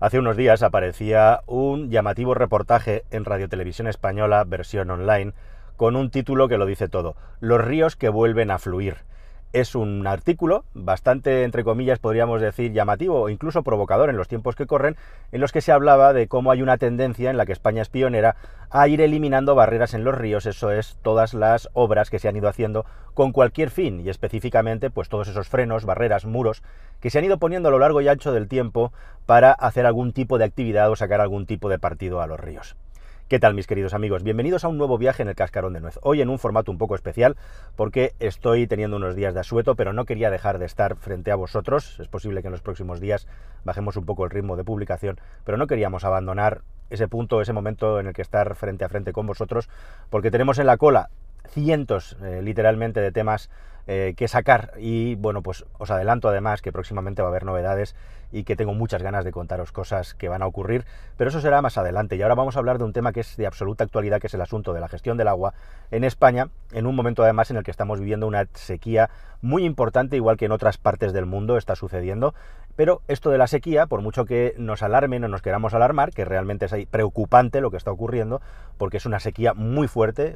Hace unos días aparecía un llamativo reportaje en Radio Televisión Española, versión online, con un título que lo dice todo, Los ríos que vuelven a fluir. Es un artículo bastante, entre comillas, podríamos decir, llamativo o incluso provocador en los tiempos que corren, en los que se hablaba de cómo hay una tendencia en la que España es pionera a ir eliminando barreras en los ríos, eso es, todas las obras que se han ido haciendo con cualquier fin, y específicamente, pues todos esos frenos, barreras, muros, que se han ido poniendo a lo largo y ancho del tiempo para hacer algún tipo de actividad o sacar algún tipo de partido a los ríos. ¿Qué tal mis queridos amigos? Bienvenidos a un nuevo viaje en el Cascarón de Nuez. Hoy en un formato un poco especial porque estoy teniendo unos días de asueto, pero no quería dejar de estar frente a vosotros. Es posible que en los próximos días bajemos un poco el ritmo de publicación, pero no queríamos abandonar ese punto, ese momento en el que estar frente a frente con vosotros, porque tenemos en la cola cientos eh, literalmente de temas eh, que sacar y bueno pues os adelanto además que próximamente va a haber novedades y que tengo muchas ganas de contaros cosas que van a ocurrir, pero eso será más adelante. Y ahora vamos a hablar de un tema que es de absoluta actualidad, que es el asunto de la gestión del agua en España, en un momento además en el que estamos viviendo una sequía muy importante, igual que en otras partes del mundo está sucediendo. Pero esto de la sequía, por mucho que nos alarmen o nos queramos alarmar, que realmente es preocupante lo que está ocurriendo, porque es una sequía muy fuerte,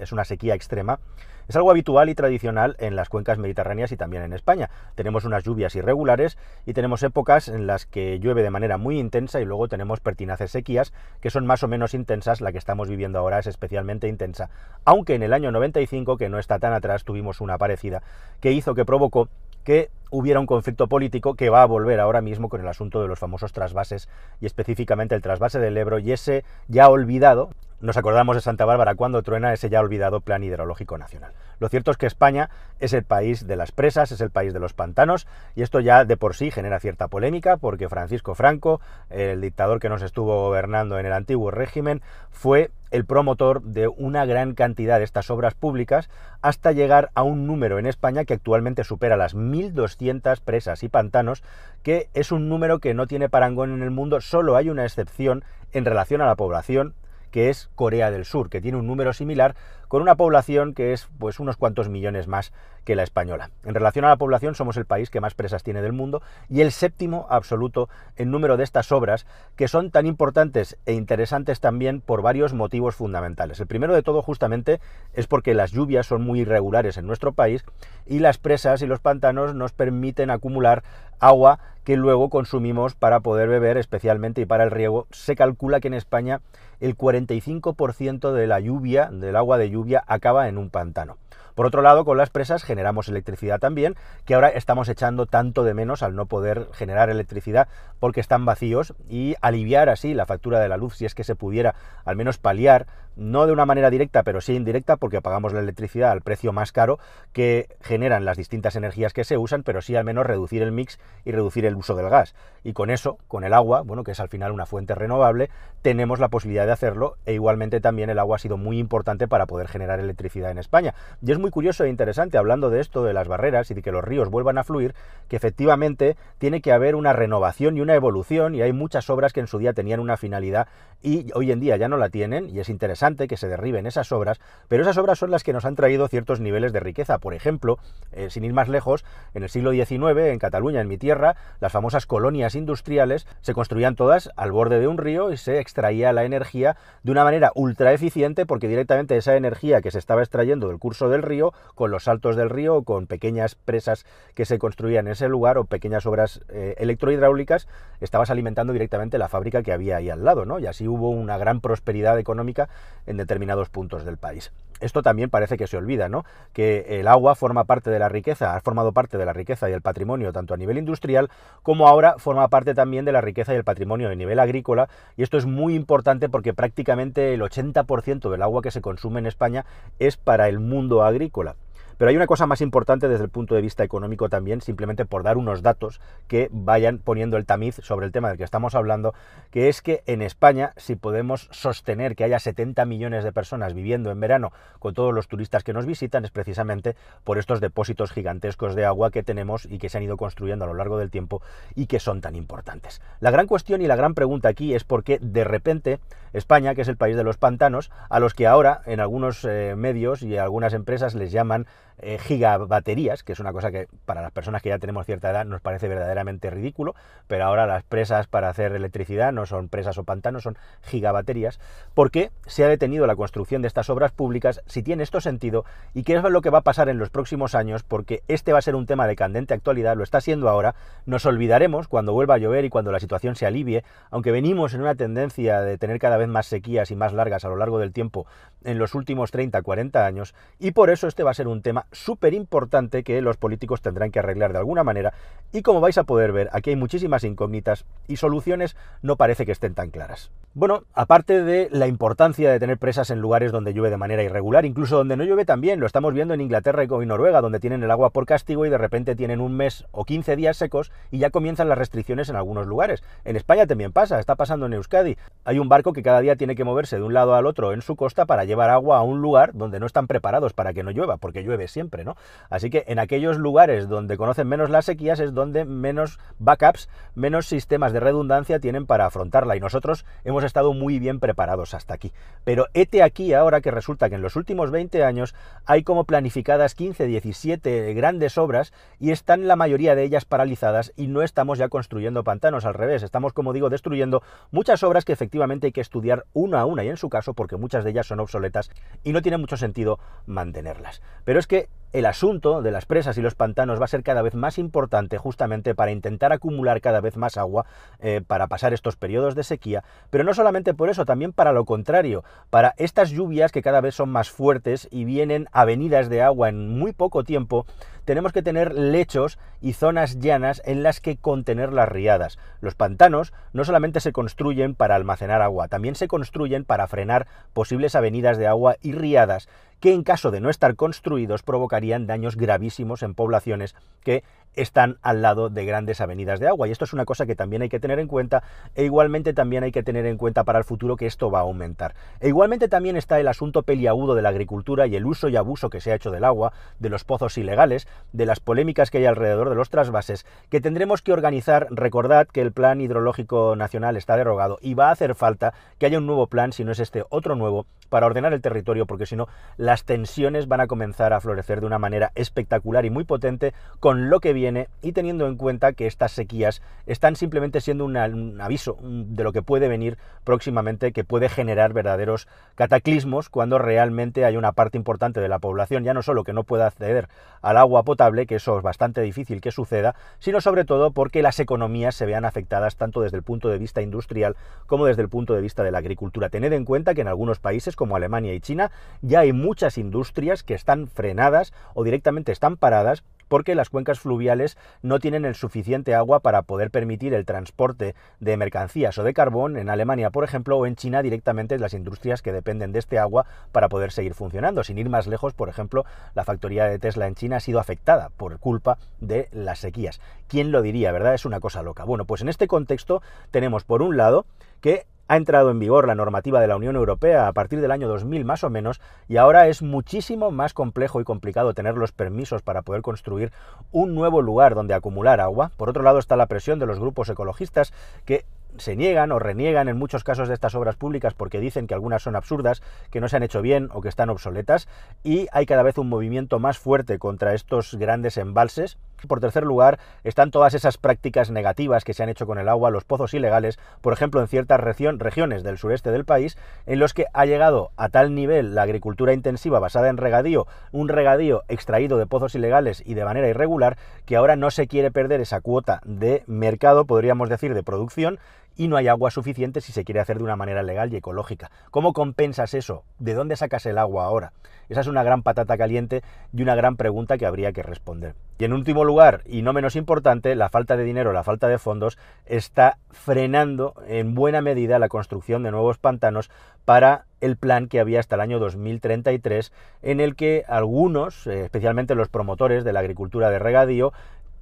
es una sequía extrema, es algo habitual y tradicional en las cuencas mediterráneas y también en España. Tenemos unas lluvias irregulares y tenemos épocas en las que llueve de manera muy intensa y luego tenemos pertinaces sequías que son más o menos intensas. La que estamos viviendo ahora es especialmente intensa. Aunque en el año 95, que no está tan atrás, tuvimos una parecida que hizo que provocó que hubiera un conflicto político que va a volver ahora mismo con el asunto de los famosos trasvases y específicamente el trasvase del Ebro y ese ya olvidado, nos acordamos de Santa Bárbara cuando truena ese ya olvidado Plan Hidrológico Nacional. Lo cierto es que España es el país de las presas, es el país de los pantanos, y esto ya de por sí genera cierta polémica, porque Francisco Franco, el dictador que nos estuvo gobernando en el antiguo régimen, fue el promotor de una gran cantidad de estas obras públicas hasta llegar a un número en España que actualmente supera las 1.200 presas y pantanos, que es un número que no tiene parangón en el mundo, solo hay una excepción en relación a la población, que es Corea del Sur, que tiene un número similar con una población que es pues unos cuantos millones más que la española. En relación a la población somos el país que más presas tiene del mundo y el séptimo absoluto en número de estas obras que son tan importantes e interesantes también por varios motivos fundamentales. El primero de todo justamente es porque las lluvias son muy irregulares en nuestro país y las presas y los pantanos nos permiten acumular agua que luego consumimos para poder beber especialmente y para el riego. Se calcula que en España el 45% de la lluvia, del agua de lluvia, acaba en un pantano. Por otro lado, con las presas generamos electricidad también, que ahora estamos echando tanto de menos al no poder generar electricidad porque están vacíos y aliviar así la factura de la luz si es que se pudiera al menos paliar no de una manera directa, pero sí indirecta, porque pagamos la electricidad al precio más caro que generan las distintas energías que se usan, pero sí al menos reducir el mix y reducir el uso del gas. Y con eso, con el agua, bueno, que es al final una fuente renovable, tenemos la posibilidad de hacerlo e igualmente también el agua ha sido muy importante para poder generar electricidad en España. Y es muy curioso e interesante, hablando de esto, de las barreras y de que los ríos vuelvan a fluir, que efectivamente tiene que haber una renovación y una evolución y hay muchas obras que en su día tenían una finalidad y hoy en día ya no la tienen y es interesante que se derriben esas obras, pero esas obras son las que nos han traído ciertos niveles de riqueza. Por ejemplo, eh, sin ir más lejos, en el siglo XIX, en Cataluña, en mi tierra, las famosas colonias industriales se construían todas al borde de un río y se extraía la energía de una manera ultra eficiente porque directamente esa energía que se estaba extrayendo del curso del río, con los saltos del río, con pequeñas presas que se construían en ese lugar o pequeñas obras eh, electrohidráulicas, estabas alimentando directamente la fábrica que había ahí al lado, ¿no? Y así hubo una gran prosperidad económica en determinados puntos del país. Esto también parece que se olvida, ¿no? Que el agua forma parte de la riqueza, ha formado parte de la riqueza y el patrimonio tanto a nivel industrial como ahora forma parte también de la riqueza y el patrimonio a nivel agrícola. Y esto es muy importante porque prácticamente el 80% del agua que se consume en España es para el mundo agrícola. Pero hay una cosa más importante desde el punto de vista económico también, simplemente por dar unos datos que vayan poniendo el tamiz sobre el tema del que estamos hablando, que es que en España, si podemos sostener que haya 70 millones de personas viviendo en verano con todos los turistas que nos visitan, es precisamente por estos depósitos gigantescos de agua que tenemos y que se han ido construyendo a lo largo del tiempo y que son tan importantes. La gran cuestión y la gran pregunta aquí es por qué de repente España, que es el país de los pantanos, a los que ahora en algunos eh, medios y algunas empresas les llaman eh, gigabaterías, que es una cosa que para las personas que ya tenemos cierta edad nos parece verdaderamente ridículo, pero ahora las presas para hacer electricidad no son presas o pantanos, son gigabaterías, porque se ha detenido la construcción de estas obras públicas, si tiene esto sentido, y qué es lo que va a pasar en los próximos años, porque este va a ser un tema de candente actualidad, lo está siendo ahora, nos olvidaremos cuando vuelva a llover y cuando la situación se alivie, aunque venimos en una tendencia de tener cada vez más sequías y más largas a lo largo del tiempo en los últimos 30, 40 años, y por eso este va a ser un tema súper importante que los políticos tendrán que arreglar de alguna manera, y como vais a poder ver, aquí hay muchísimas incógnitas y soluciones no parece que estén tan claras. Bueno, aparte de la importancia de tener presas en lugares donde llueve de manera irregular, incluso donde no llueve también, lo estamos viendo en Inglaterra y Noruega, donde tienen el agua por castigo y de repente tienen un mes o 15 días secos y ya comienzan las restricciones en algunos lugares. En España también pasa, está pasando en Euskadi. Hay un barco que cada día tiene que moverse de un lado al otro en su costa para llevar agua a un lugar donde no están preparados para que no llueva, porque llueve siempre, ¿no? Así que en aquellos lugares donde conocen menos las sequías es donde menos backups, menos sistemas de redundancia tienen para afrontarla y nosotros hemos estado muy bien preparados hasta aquí. Pero hete aquí ahora que resulta que en los últimos 20 años hay como planificadas 15, 17 grandes obras y están la mayoría de ellas paralizadas y no estamos ya construyendo pantanos, al revés, estamos como digo destruyendo muchas obras que efectivamente hay que estudiar una a una y en su caso porque muchas de ellas son obsoletas y no tiene mucho sentido mantenerlas. Pero es que el asunto de las presas y los pantanos va a ser cada vez más importante justamente para intentar acumular cada vez más agua eh, para pasar estos periodos de sequía, pero no solamente por eso, también para lo contrario, para estas lluvias que cada vez son más fuertes y vienen avenidas de agua en muy poco tiempo, tenemos que tener lechos y zonas llanas en las que contener las riadas. Los pantanos no solamente se construyen para almacenar agua, también se construyen para frenar posibles avenidas de agua y riadas que en caso de no estar construidos provocarían daños gravísimos en poblaciones que están al lado de grandes avenidas de agua. Y esto es una cosa que también hay que tener en cuenta e igualmente también hay que tener en cuenta para el futuro que esto va a aumentar. E igualmente también está el asunto peliagudo de la agricultura y el uso y abuso que se ha hecho del agua, de los pozos ilegales, de las polémicas que hay alrededor de los trasvases, que tendremos que organizar. Recordad que el Plan Hidrológico Nacional está derogado y va a hacer falta que haya un nuevo plan, si no es este otro nuevo, para ordenar el territorio, porque si no, las tensiones van a comenzar a florecer de una manera espectacular y muy potente con lo que viene y teniendo en cuenta que estas sequías están simplemente siendo un aviso de lo que puede venir próximamente, que puede generar verdaderos cataclismos cuando realmente hay una parte importante de la población, ya no solo que no pueda acceder al agua potable, que eso es bastante difícil que suceda, sino sobre todo porque las economías se vean afectadas tanto desde el punto de vista industrial como desde el punto de vista de la agricultura. Tened en cuenta que en algunos países, como Alemania y China, ya hay muchas industrias que están frenadas o directamente están paradas porque las cuencas fluviales no tienen el suficiente agua para poder permitir el transporte de mercancías o de carbón en Alemania, por ejemplo, o en China directamente las industrias que dependen de este agua para poder seguir funcionando. Sin ir más lejos, por ejemplo, la factoría de Tesla en China ha sido afectada por culpa de las sequías. ¿Quién lo diría, verdad? Es una cosa loca. Bueno, pues en este contexto tenemos por un lado que ha entrado en vigor la normativa de la Unión Europea a partir del año 2000 más o menos y ahora es muchísimo más complejo y complicado tener los permisos para poder construir un nuevo lugar donde acumular agua. Por otro lado está la presión de los grupos ecologistas que se niegan o reniegan en muchos casos de estas obras públicas porque dicen que algunas son absurdas, que no se han hecho bien o que están obsoletas y hay cada vez un movimiento más fuerte contra estos grandes embalses por tercer lugar, están todas esas prácticas negativas que se han hecho con el agua, los pozos ilegales, por ejemplo, en ciertas regiones del sureste del país, en los que ha llegado a tal nivel la agricultura intensiva basada en regadío, un regadío extraído de pozos ilegales y de manera irregular, que ahora no se quiere perder esa cuota de mercado, podríamos decir, de producción, y no hay agua suficiente si se quiere hacer de una manera legal y ecológica. ¿Cómo compensas eso? ¿De dónde sacas el agua ahora? Esa es una gran patata caliente y una gran pregunta que habría que responder. Y en último lugar, y no menos importante, la falta de dinero, la falta de fondos, está frenando en buena medida la construcción de nuevos pantanos para el plan que había hasta el año 2033, en el que algunos, eh, especialmente los promotores de la agricultura de regadío,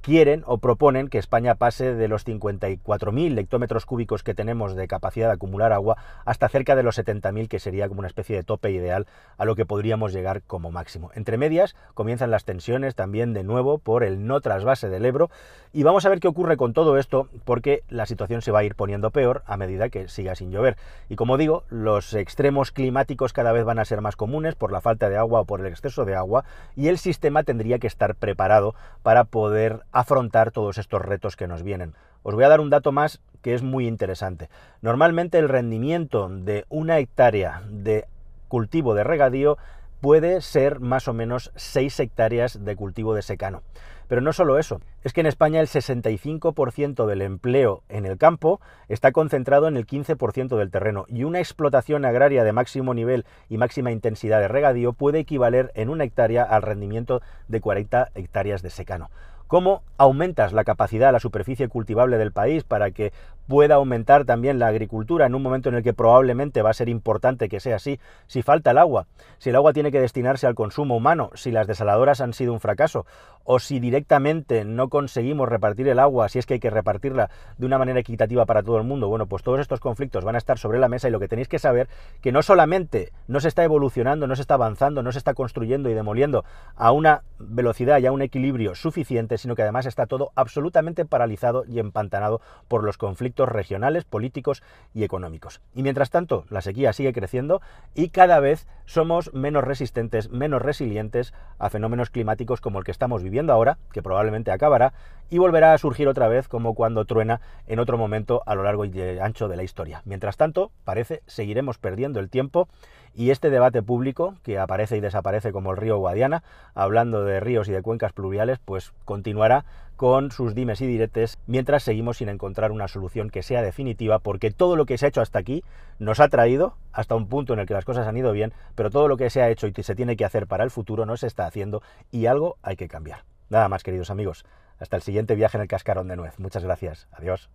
quieren o proponen que España pase de los 54.000 hectómetros cúbicos que tenemos de capacidad de acumular agua hasta cerca de los 70.000, que sería como una especie de tope ideal a lo que podríamos llegar como máximo. Entre medias comienzan las tensiones también de nuevo por el no trasvase del Ebro y vamos a ver qué ocurre con todo esto porque la situación se va a ir poniendo peor a medida que siga sin llover. Y como digo, los extremos climáticos cada vez van a ser más comunes por la falta de agua o por el exceso de agua y el sistema tendría que estar preparado para poder afrontar todos estos retos que nos vienen. Os voy a dar un dato más que es muy interesante. Normalmente el rendimiento de una hectárea de cultivo de regadío puede ser más o menos 6 hectáreas de cultivo de secano. Pero no solo eso, es que en España el 65% del empleo en el campo está concentrado en el 15% del terreno y una explotación agraria de máximo nivel y máxima intensidad de regadío puede equivaler en una hectárea al rendimiento de 40 hectáreas de secano. ¿Cómo aumentas la capacidad, la superficie cultivable del país para que pueda aumentar también la agricultura en un momento en el que probablemente va a ser importante que sea así, si falta el agua, si el agua tiene que destinarse al consumo humano, si las desaladoras han sido un fracaso, o si directamente no conseguimos repartir el agua, si es que hay que repartirla de una manera equitativa para todo el mundo, bueno, pues todos estos conflictos van a estar sobre la mesa y lo que tenéis que saber que no solamente no se está evolucionando, no se está avanzando, no se está construyendo y demoliendo a una velocidad y a un equilibrio suficiente, sino que además está todo absolutamente paralizado y empantanado por los conflictos regionales, políticos y económicos. Y mientras tanto, la sequía sigue creciendo y cada vez somos menos resistentes, menos resilientes a fenómenos climáticos como el que estamos viviendo ahora, que probablemente acabará, y volverá a surgir otra vez como cuando truena en otro momento a lo largo y ancho de la historia. Mientras tanto, parece seguiremos perdiendo el tiempo y este debate público, que aparece y desaparece como el río Guadiana, hablando de ríos y de cuencas pluviales, pues continuará con sus dimes y diretes mientras seguimos sin encontrar una solución que sea definitiva, porque todo lo que se ha hecho hasta aquí nos ha traído hasta un punto en el que las cosas han ido bien, pero todo lo que se ha hecho y se tiene que hacer para el futuro no se está haciendo y algo hay que cambiar. Nada más, queridos amigos. Hasta el siguiente viaje en el cascarón de nuez. Muchas gracias. Adiós.